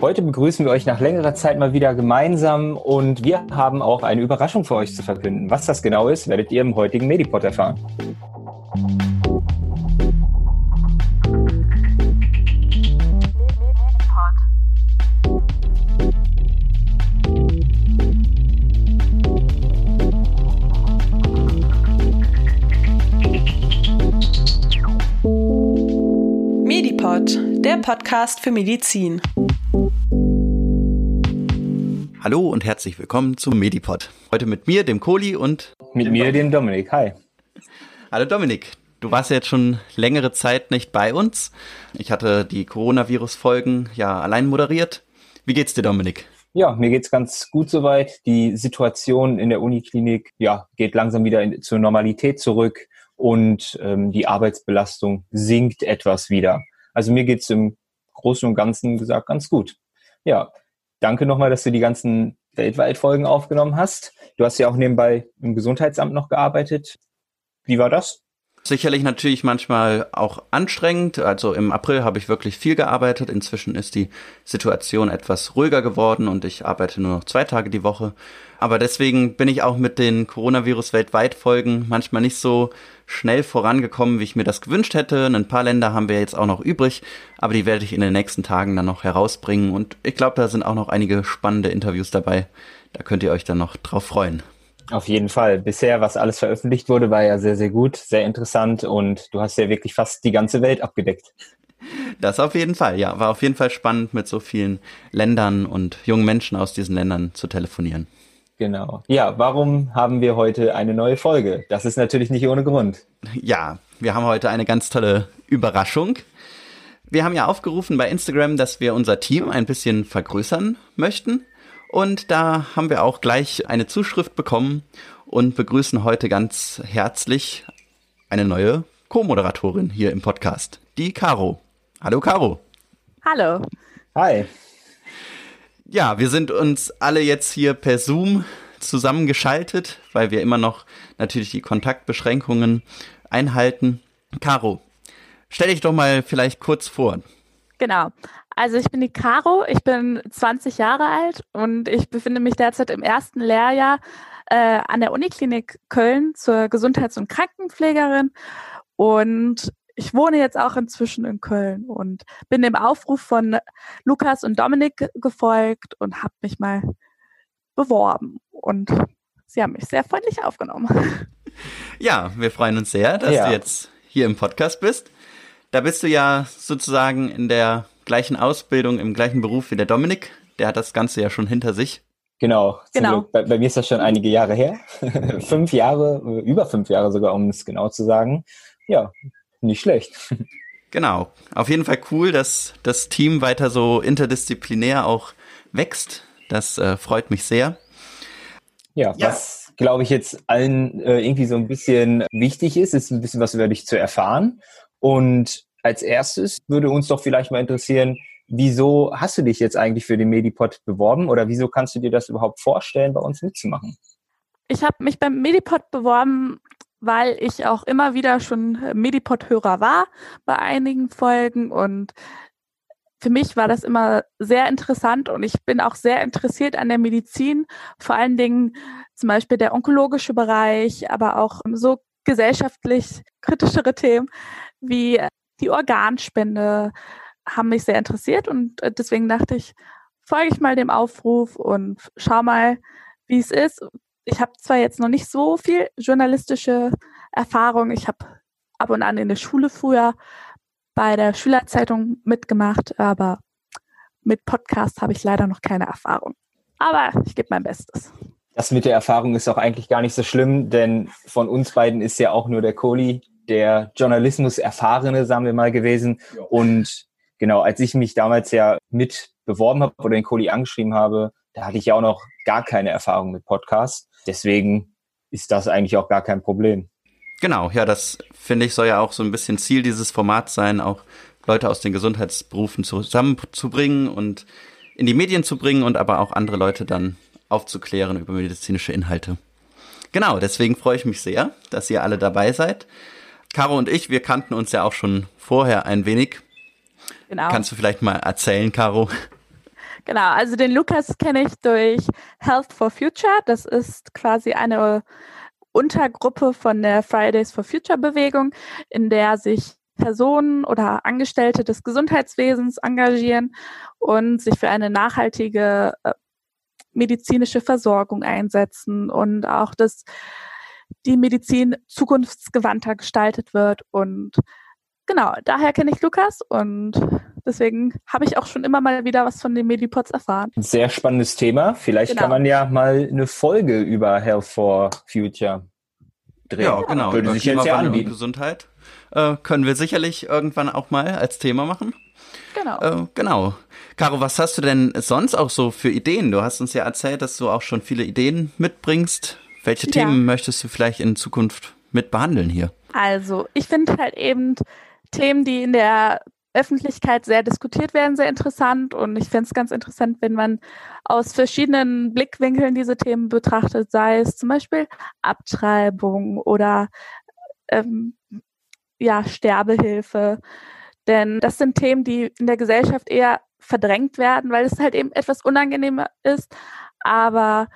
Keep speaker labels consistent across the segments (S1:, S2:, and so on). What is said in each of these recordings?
S1: Heute begrüßen wir euch nach längerer Zeit mal wieder gemeinsam und wir haben auch eine Überraschung für euch zu verkünden. Was das genau ist, werdet ihr im heutigen Medipod erfahren.
S2: Medipod, der Podcast für Medizin.
S3: Hallo und herzlich willkommen zum Medipod. Heute mit mir, dem Kohli und
S1: mit mir, dem Dominik. Hi.
S3: Hallo Dominik. Du warst ja jetzt schon längere Zeit nicht bei uns. Ich hatte die Coronavirus-Folgen ja allein moderiert. Wie geht's dir, Dominik?
S1: Ja, mir geht's ganz gut soweit. Die Situation in der Uniklinik ja, geht langsam wieder in, zur Normalität zurück und ähm, die Arbeitsbelastung sinkt etwas wieder. Also mir geht's im Großen und Ganzen gesagt ganz gut. Ja, danke nochmal, dass du die ganzen Weltweit-Folgen aufgenommen hast. Du hast ja auch nebenbei im Gesundheitsamt noch gearbeitet. Wie war das?
S3: Sicherlich natürlich manchmal auch anstrengend. Also im April habe ich wirklich viel gearbeitet. Inzwischen ist die Situation etwas ruhiger geworden und ich arbeite nur noch zwei Tage die Woche. Aber deswegen bin ich auch mit den Coronavirus weltweit Folgen manchmal nicht so schnell vorangekommen, wie ich mir das gewünscht hätte. Ein paar Länder haben wir jetzt auch noch übrig, aber die werde ich in den nächsten Tagen dann noch herausbringen. Und ich glaube, da sind auch noch einige spannende Interviews dabei. Da könnt ihr euch dann noch drauf freuen.
S1: Auf jeden Fall. Bisher, was alles veröffentlicht wurde, war ja sehr, sehr gut, sehr interessant und du hast ja wirklich fast die ganze Welt abgedeckt.
S3: Das auf jeden Fall, ja. War auf jeden Fall spannend, mit so vielen Ländern und jungen Menschen aus diesen Ländern zu telefonieren.
S1: Genau. Ja, warum haben wir heute eine neue Folge? Das ist natürlich nicht ohne Grund.
S3: Ja, wir haben heute eine ganz tolle Überraschung. Wir haben ja aufgerufen bei Instagram, dass wir unser Team ein bisschen vergrößern möchten. Und da haben wir auch gleich eine Zuschrift bekommen und begrüßen heute ganz herzlich eine neue Co-Moderatorin hier im Podcast, die Caro. Hallo Caro.
S4: Hallo.
S1: Hi.
S3: Ja, wir sind uns alle jetzt hier per Zoom zusammengeschaltet, weil wir immer noch natürlich die Kontaktbeschränkungen einhalten. Caro, stell dich doch mal vielleicht kurz vor.
S4: Genau. Also ich bin die Caro, ich bin 20 Jahre alt und ich befinde mich derzeit im ersten Lehrjahr äh, an der Uniklinik Köln zur Gesundheits- und Krankenpflegerin und ich wohne jetzt auch inzwischen in Köln und bin dem Aufruf von Lukas und Dominik gefolgt und habe mich mal beworben und sie haben mich sehr freundlich aufgenommen.
S3: Ja, wir freuen uns sehr, dass ja. du jetzt hier im Podcast bist. Da bist du ja sozusagen in der gleichen Ausbildung, im gleichen Beruf wie der Dominik. Der hat das Ganze ja schon hinter sich.
S1: Genau. genau. Bei, bei, mir ist das schon einige Jahre her. fünf Jahre, über fünf Jahre sogar, um es genau zu sagen. Ja, nicht schlecht.
S3: Genau. Auf jeden Fall cool, dass das Team weiter so interdisziplinär auch wächst. Das äh, freut mich sehr.
S1: Ja, ja. was glaube ich jetzt allen äh, irgendwie so ein bisschen wichtig ist, ist ein bisschen was über dich zu erfahren. Und als erstes würde uns doch vielleicht mal interessieren, wieso hast du dich jetzt eigentlich für den Medipod beworben oder wieso kannst du dir das überhaupt vorstellen, bei uns mitzumachen?
S4: Ich habe mich beim Medipod beworben, weil ich auch immer wieder schon Medipod-Hörer war bei einigen Folgen und für mich war das immer sehr interessant und ich bin auch sehr interessiert an der Medizin, vor allen Dingen zum Beispiel der onkologische Bereich, aber auch so gesellschaftlich kritischere Themen wie die Organspende haben mich sehr interessiert und äh, deswegen dachte ich, folge ich mal dem Aufruf und schau mal, wie es ist. Ich habe zwar jetzt noch nicht so viel journalistische Erfahrung, ich habe ab und an in der Schule früher bei der Schülerzeitung mitgemacht, aber mit Podcast habe ich leider noch keine Erfahrung. Aber ich gebe mein Bestes.
S1: Das mit der Erfahrung ist auch eigentlich gar nicht so schlimm, denn von uns beiden ist ja auch nur der Kohli der Journalismus erfahrene, sagen wir mal, gewesen. Ja. Und genau, als ich mich damals ja mit beworben habe oder den Kohli angeschrieben habe, da hatte ich ja auch noch gar keine Erfahrung mit Podcasts. Deswegen ist das eigentlich auch gar kein Problem.
S3: Genau, ja, das finde ich soll ja auch so ein bisschen Ziel dieses Formats sein, auch Leute aus den Gesundheitsberufen zusammenzubringen und in die Medien zu bringen und aber auch andere Leute dann aufzuklären über medizinische Inhalte. Genau, deswegen freue ich mich sehr, dass ihr alle dabei seid. Caro und ich, wir kannten uns ja auch schon vorher ein wenig.
S4: Genau.
S3: Kannst du vielleicht mal erzählen, Caro?
S4: Genau, also den Lukas kenne ich durch Health for Future. Das ist quasi eine Untergruppe von der Fridays for Future Bewegung, in der sich Personen oder Angestellte des Gesundheitswesens engagieren und sich für eine nachhaltige äh, medizinische Versorgung einsetzen und auch, dass die Medizin zukunftsgewandter gestaltet wird. Und genau, daher kenne ich Lukas und deswegen habe ich auch schon immer mal wieder was von den Medipods erfahren.
S1: Sehr spannendes Thema. Vielleicht
S4: Genau.
S1: kann man ja mal eine Folge über Health for Future drehen.
S3: Ja, genau.
S1: Würde
S3: Über
S1: sich jetzt ja anbieten.
S3: Gesundheit äh, können wir sicherlich irgendwann auch mal als Thema machen.
S4: Genau.
S3: Äh, genau. Caro, was hast du denn sonst auch so für Ideen? Du hast uns ja erzählt, dass du auch schon viele Ideen mitbringst. Welche
S4: Ja.
S3: Themen möchtest du vielleicht in Zukunft mit behandeln hier?
S4: Also, ich finde halt eben Themen, die in der Öffentlichkeit sehr diskutiert werden, sehr interessant. Und ich fände es ganz interessant, wenn man aus verschiedenen Blickwinkeln diese Themen betrachtet, sei es zum Beispiel Abtreibung oder ähm, ja, Sterbehilfe. Denn das sind Themen, die in der Gesellschaft eher verdrängt werden, weil es halt eben etwas unangenehmer ist. Aber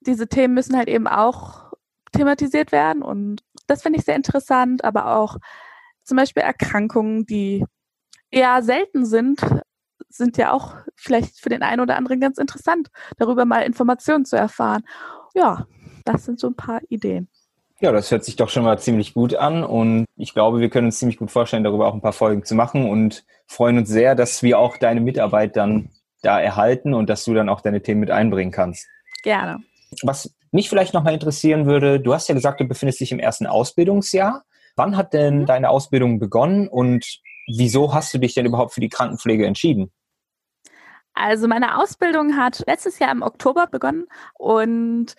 S4: diese Themen müssen halt eben auch thematisiert werden und das finde ich sehr interessant, aber auch zum Beispiel Erkrankungen, die eher selten sind, sind ja auch vielleicht für den einen oder anderen ganz interessant, darüber mal Informationen zu erfahren. Ja, das sind so ein paar Ideen.
S1: Ja, das hört sich doch schon mal ziemlich gut an und ich glaube, wir können uns ziemlich gut vorstellen, darüber auch ein paar Folgen zu machen und freuen uns sehr, dass wir auch deine Mitarbeit dann da erhalten und dass du dann auch deine Themen mit einbringen kannst.
S4: Gerne.
S1: Was mich vielleicht nochmal interessieren würde, du hast ja gesagt, du befindest dich im ersten Ausbildungsjahr. Wann hat denn
S4: Mhm.
S1: deine Ausbildung begonnen und wieso hast du dich denn überhaupt für die Krankenpflege entschieden?
S4: Also meine Ausbildung hat letztes Jahr im Oktober begonnen und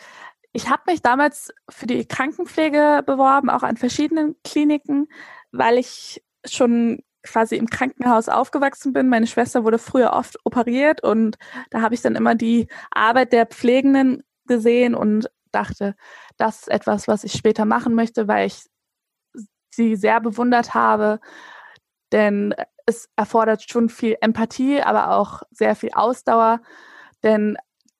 S4: ich habe mich damals für die Krankenpflege beworben, auch an verschiedenen Kliniken, weil ich schon quasi im Krankenhaus aufgewachsen bin. Meine Schwester wurde früher oft operiert und da habe ich dann immer die Arbeit der Pflegenden gesehen und dachte, das ist etwas, was ich später machen möchte, weil ich sie sehr bewundert habe. Denn es erfordert schon viel Empathie, aber auch sehr viel Ausdauer. Denn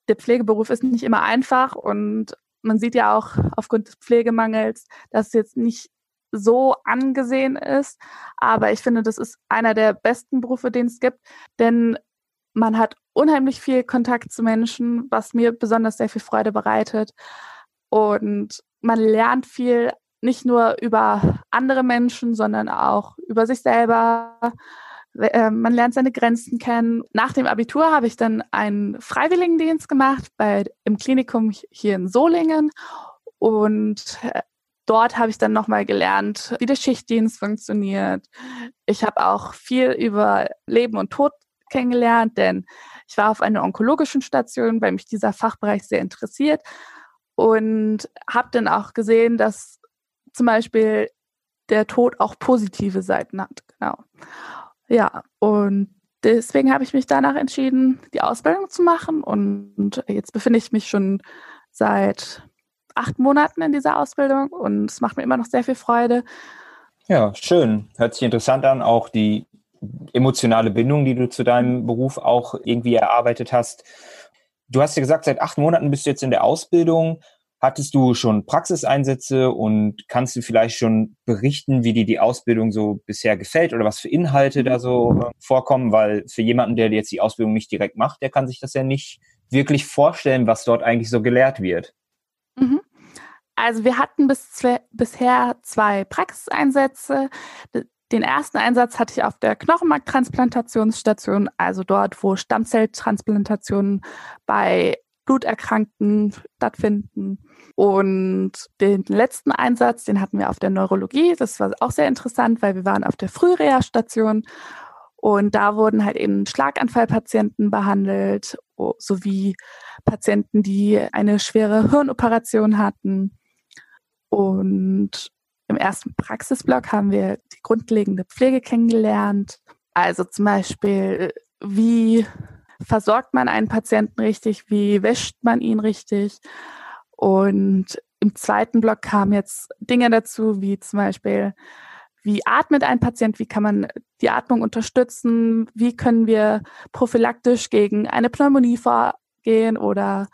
S4: der Pflegeberuf ist nicht immer einfach und man sieht ja auch aufgrund des Pflegemangels, dass es jetzt nicht so angesehen ist. Aber ich finde, das ist einer der besten Berufe, den es gibt. Denn man hat unheimlich viel Kontakt zu Menschen, was mir besonders sehr viel Freude bereitet. Und man lernt viel nicht nur über andere Menschen, sondern auch über sich selber. Äh, Man lernt seine Grenzen kennen. Nach dem Abitur habe ich dann einen Freiwilligendienst gemacht bei, im Klinikum hier in Solingen. Und äh, dort habe ich dann nochmal gelernt, wie der Schichtdienst funktioniert. Ich habe auch viel über Leben und Tod kennengelernt, denn ich war auf einer onkologischen Station, weil mich dieser Fachbereich sehr interessiert und habe dann auch gesehen, dass zum Beispiel der Tod auch positive Seiten hat. Genau. Ja, und deswegen habe ich mich danach entschieden, die Ausbildung zu machen. Und jetzt befinde ich mich schon seit acht Monaten in dieser Ausbildung und es macht mir immer noch sehr viel Freude.
S1: Ja, schön. Hört sich interessant an, auch die emotionale Bindung, die du zu deinem Beruf auch irgendwie erarbeitet hast. Du hast ja gesagt, seit acht Monaten bist du jetzt in der Ausbildung. Hattest du schon Praxiseinsätze und kannst du vielleicht schon berichten, wie dir die Ausbildung so bisher gefällt oder was für Inhalte da so äh, vorkommen? Weil für jemanden, der jetzt die Ausbildung nicht direkt macht, der kann sich das ja nicht wirklich vorstellen, was dort eigentlich so gelehrt wird.
S4: Mhm. Also wir hatten bis bisher zwei Praxiseinsätze. Den ersten Einsatz hatte ich auf der Knochenmarktransplantationsstation, also dort, wo Stammzelltransplantationen bei Bluterkrankten stattfinden. Und den letzten Einsatz, den hatten wir auf der Neurologie. Das war auch sehr interessant, weil wir waren auf der Frühreha-Station und da wurden halt eben Schlaganfallpatienten behandelt, sowie Patienten, die eine schwere Hirnoperation hatten. Und im ersten Praxisblock haben wir die grundlegende Pflege kennengelernt. Also zum Beispiel, wie versorgt man einen Patienten richtig, wie wäscht man ihn richtig. Und im zweiten Block kamen jetzt Dinge dazu, wie zum Beispiel, wie atmet ein Patient, wie kann man die Atmung unterstützen, wie können wir prophylaktisch gegen eine Pneumonie vorgehen oder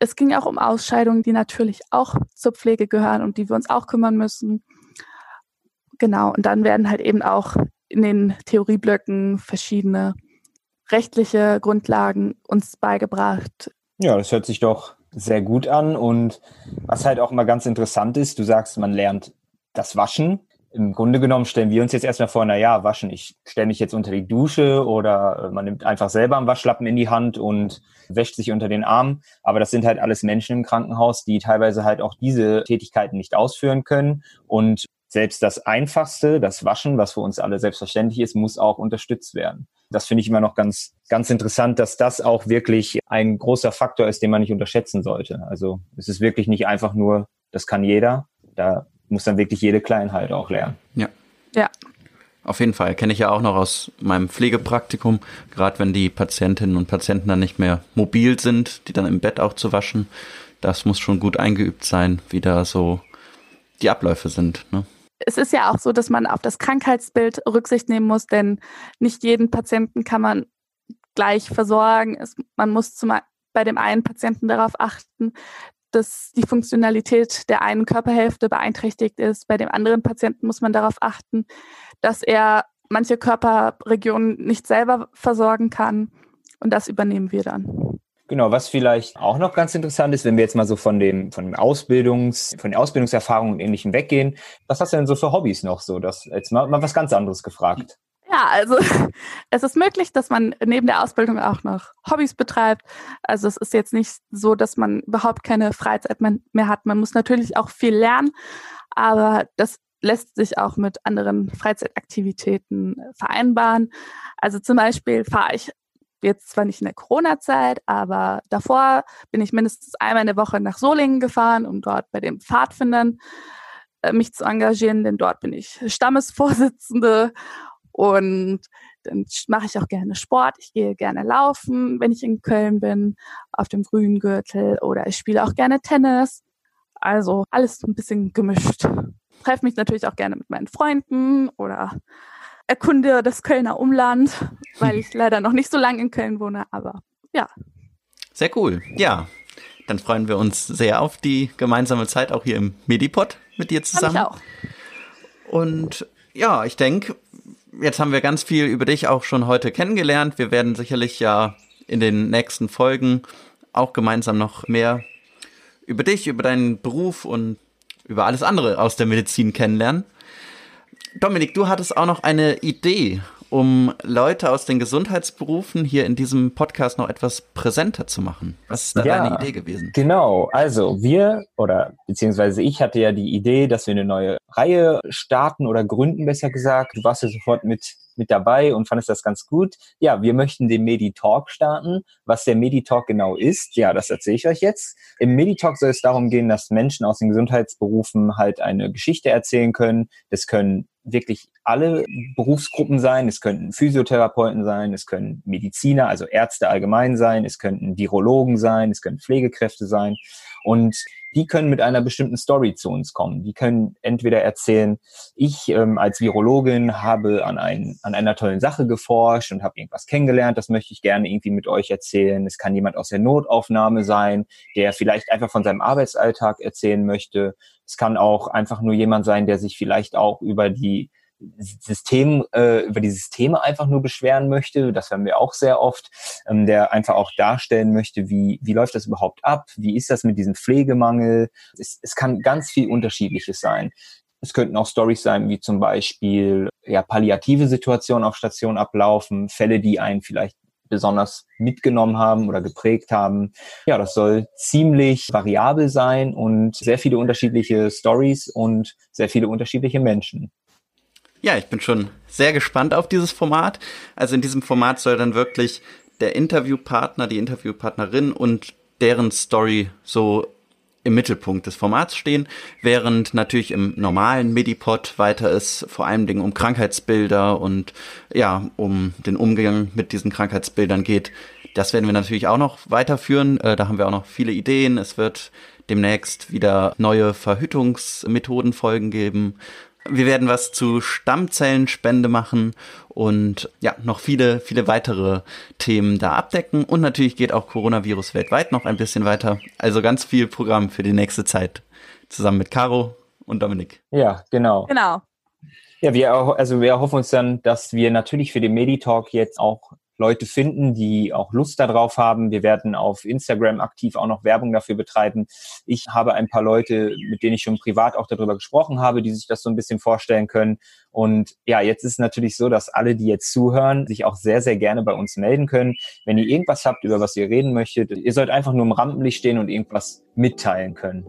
S4: es ging auch um Ausscheidungen, die natürlich auch zur Pflege gehören und die wir uns auch kümmern müssen. Genau, und dann werden halt eben auch in den Theorieblöcken verschiedene rechtliche Grundlagen uns beigebracht.
S1: Ja, das hört sich doch sehr gut an. Und was halt auch immer ganz interessant ist, du sagst, man lernt das Waschen. Im Grunde genommen stellen wir uns jetzt erstmal vor, na ja, waschen, ich stelle mich jetzt unter die Dusche oder man nimmt einfach selber einen Waschlappen in die Hand und wäscht sich unter den Arm. Aber das sind halt alles Menschen im Krankenhaus, die teilweise halt auch diese Tätigkeiten nicht ausführen können. Und selbst das Einfachste, das Waschen, was für uns alle selbstverständlich ist, muss auch unterstützt werden. Das finde ich immer noch ganz, ganz interessant, dass das auch wirklich ein großer Faktor ist, den man nicht unterschätzen sollte. Also es ist wirklich nicht einfach nur, das kann jeder. Da muss dann wirklich jede Kleinheit auch lernen.
S3: Ja.
S4: Ja.
S3: Auf jeden Fall. Kenne ich ja auch noch aus meinem Pflegepraktikum. Gerade wenn die Patientinnen und Patienten dann nicht mehr mobil sind, die dann im Bett auch zu waschen. Das muss schon gut eingeübt sein, wie da so die Abläufe sind. Ne?
S4: Es ist ja auch so, dass man auf das Krankheitsbild Rücksicht nehmen muss, denn nicht jeden Patienten kann man gleich versorgen. Es, man muss zum, bei dem einen Patienten darauf achten, dass die Funktionalität der einen Körperhälfte beeinträchtigt ist. Bei dem anderen Patienten muss man darauf achten, dass er manche Körperregionen nicht selber versorgen kann. Und das übernehmen wir dann.
S1: Genau, was vielleicht auch noch ganz interessant ist, wenn wir jetzt mal so von dem, von dem Ausbildungs, von den Ausbildungserfahrungen und Ähnlichem weggehen. Was hast du denn so für Hobbys noch so? Das, jetzt mal, mal was ganz anderes gefragt.
S4: Ja, also es ist möglich, dass man neben der Ausbildung auch noch Hobbys betreibt. Also es ist jetzt nicht so, dass man überhaupt keine Freizeit mehr hat. Man muss natürlich auch viel lernen, aber das lässt sich auch mit anderen Freizeitaktivitäten vereinbaren. Also zum Beispiel fahre ich Jetzt zwar nicht in der Corona-Zeit, aber davor bin ich mindestens einmal in der Woche nach Solingen gefahren, um dort bei den Pfadfindern äh, mich zu engagieren, denn dort bin ich Stammesvorsitzende und dann mache ich auch gerne Sport. Ich gehe gerne laufen, wenn ich in Köln bin, auf dem grünen Gürtel oder ich spiele auch gerne Tennis. Also alles ein bisschen gemischt. Treffe mich natürlich auch gerne mit meinen Freunden oder erkunde das Kölner Umland, weil ich leider noch nicht so lange in Köln wohne, aber ja.
S3: Sehr cool. Ja, dann freuen wir uns sehr auf die gemeinsame Zeit auch hier im Medipod mit dir zusammen.
S4: Hab ich auch.
S3: Und ja, ich denke, jetzt haben wir ganz viel über dich auch schon heute kennengelernt. Wir werden sicherlich ja in den nächsten Folgen auch gemeinsam noch mehr über dich, über deinen Beruf und über alles andere aus der Medizin kennenlernen. Dominik, du hattest auch noch eine Idee, um Leute aus den Gesundheitsberufen hier in diesem Podcast noch etwas präsenter zu machen. Was ist da ja, deine Idee gewesen?
S1: Genau, also wir oder beziehungsweise ich hatte ja die Idee, dass wir eine neue Reihe starten oder gründen, besser gesagt. Du warst ja sofort mit mit dabei und fandest das ganz gut. Ja, wir möchten den Medi-Talk starten. Was der Medi-Talk genau ist, ja, das erzähle ich euch jetzt. Im Medi-Talk soll es darum gehen, dass Menschen aus den Gesundheitsberufen halt eine Geschichte erzählen können. Das können wirklich alle Berufsgruppen sein. Es könnten Physiotherapeuten sein, es können Mediziner, also Ärzte allgemein sein, es könnten Virologen sein, es können Pflegekräfte sein. Und die können mit einer bestimmten Story zu uns kommen. Die können entweder erzählen, ich ähm, als Virologin habe an, ein, an einer tollen Sache geforscht und habe irgendwas kennengelernt, das möchte ich gerne irgendwie mit euch erzählen. Es kann jemand aus der Notaufnahme sein, der vielleicht einfach von seinem Arbeitsalltag erzählen möchte. Es kann auch einfach nur jemand sein, der sich vielleicht auch über die System, äh, über die Systeme einfach nur beschweren möchte, das hören wir auch sehr oft, ähm, der einfach auch darstellen möchte, wie, wie läuft das überhaupt ab, wie ist das mit diesem Pflegemangel. Es, es kann ganz viel Unterschiedliches sein. Es könnten auch Stories sein, wie zum Beispiel ja, palliative Situationen auf Station ablaufen, Fälle, die einen vielleicht besonders mitgenommen haben oder geprägt haben. Ja, das soll ziemlich variabel sein und sehr viele unterschiedliche Stories und sehr viele unterschiedliche Menschen.
S3: Ja, ich bin schon sehr gespannt auf dieses Format. Also in diesem Format soll dann wirklich der Interviewpartner, die Interviewpartnerin und deren Story so im Mittelpunkt des Formats stehen, während natürlich im normalen Medipod weiter es vor allen Dingen um Krankheitsbilder und ja, um den Umgang mit diesen Krankheitsbildern geht. Das werden wir natürlich auch noch weiterführen. Äh, da haben wir auch noch viele Ideen. Es wird demnächst wieder neue Verhütungsmethodenfolgen geben. Wir werden was zu Stammzellenspende machen und ja, noch viele, viele weitere Themen da abdecken. Und natürlich geht auch Coronavirus weltweit noch ein bisschen weiter. Also ganz viel Programm für die nächste Zeit zusammen mit Caro und Dominik.
S1: Ja, genau.
S4: Genau.
S1: Ja, wir, also wir erhoffen uns dann, dass wir natürlich für den Meditalk jetzt auch Leute finden, die auch Lust darauf haben. Wir werden auf Instagram aktiv auch noch Werbung dafür betreiben. Ich habe ein paar Leute, mit denen ich schon privat auch darüber gesprochen habe, die sich das so ein bisschen vorstellen können. Und ja, jetzt ist es natürlich so, dass alle, die jetzt zuhören, sich auch sehr, sehr gerne bei uns melden können. Wenn ihr irgendwas habt, über was ihr reden möchtet, ihr sollt einfach nur im Rampenlicht stehen und irgendwas mitteilen können.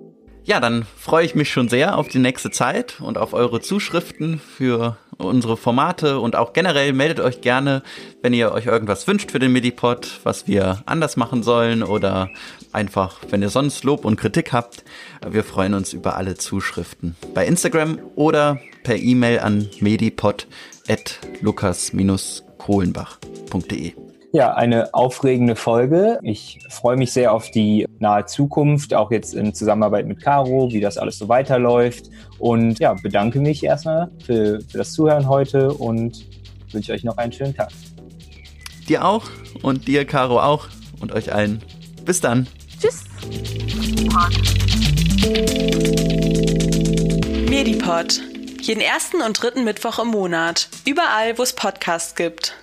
S3: Ja, dann freue ich mich schon sehr auf die nächste Zeit und auf eure Zuschriften für unsere Formate und auch generell meldet euch gerne, wenn ihr euch irgendwas wünscht für den Medipod, was wir anders machen sollen oder einfach, wenn ihr sonst Lob und Kritik habt. Wir freuen uns über alle Zuschriften bei Instagram oder per E-Mail an medipod@lukas-kohlenbach.de.
S1: Ja, eine aufregende Folge. Ich freue mich sehr auf die nahe Zukunft, auch jetzt in Zusammenarbeit mit Caro, wie das alles so weiterläuft. Und ja, bedanke mich erstmal für, für das Zuhören heute und wünsche euch noch einen schönen Tag.
S3: Dir auch und dir, Caro, auch und euch allen. Bis dann.
S4: Tschüss.
S2: Medipod. Jeden ersten und dritten Mittwoch im Monat. Überall, wo es Podcasts gibt.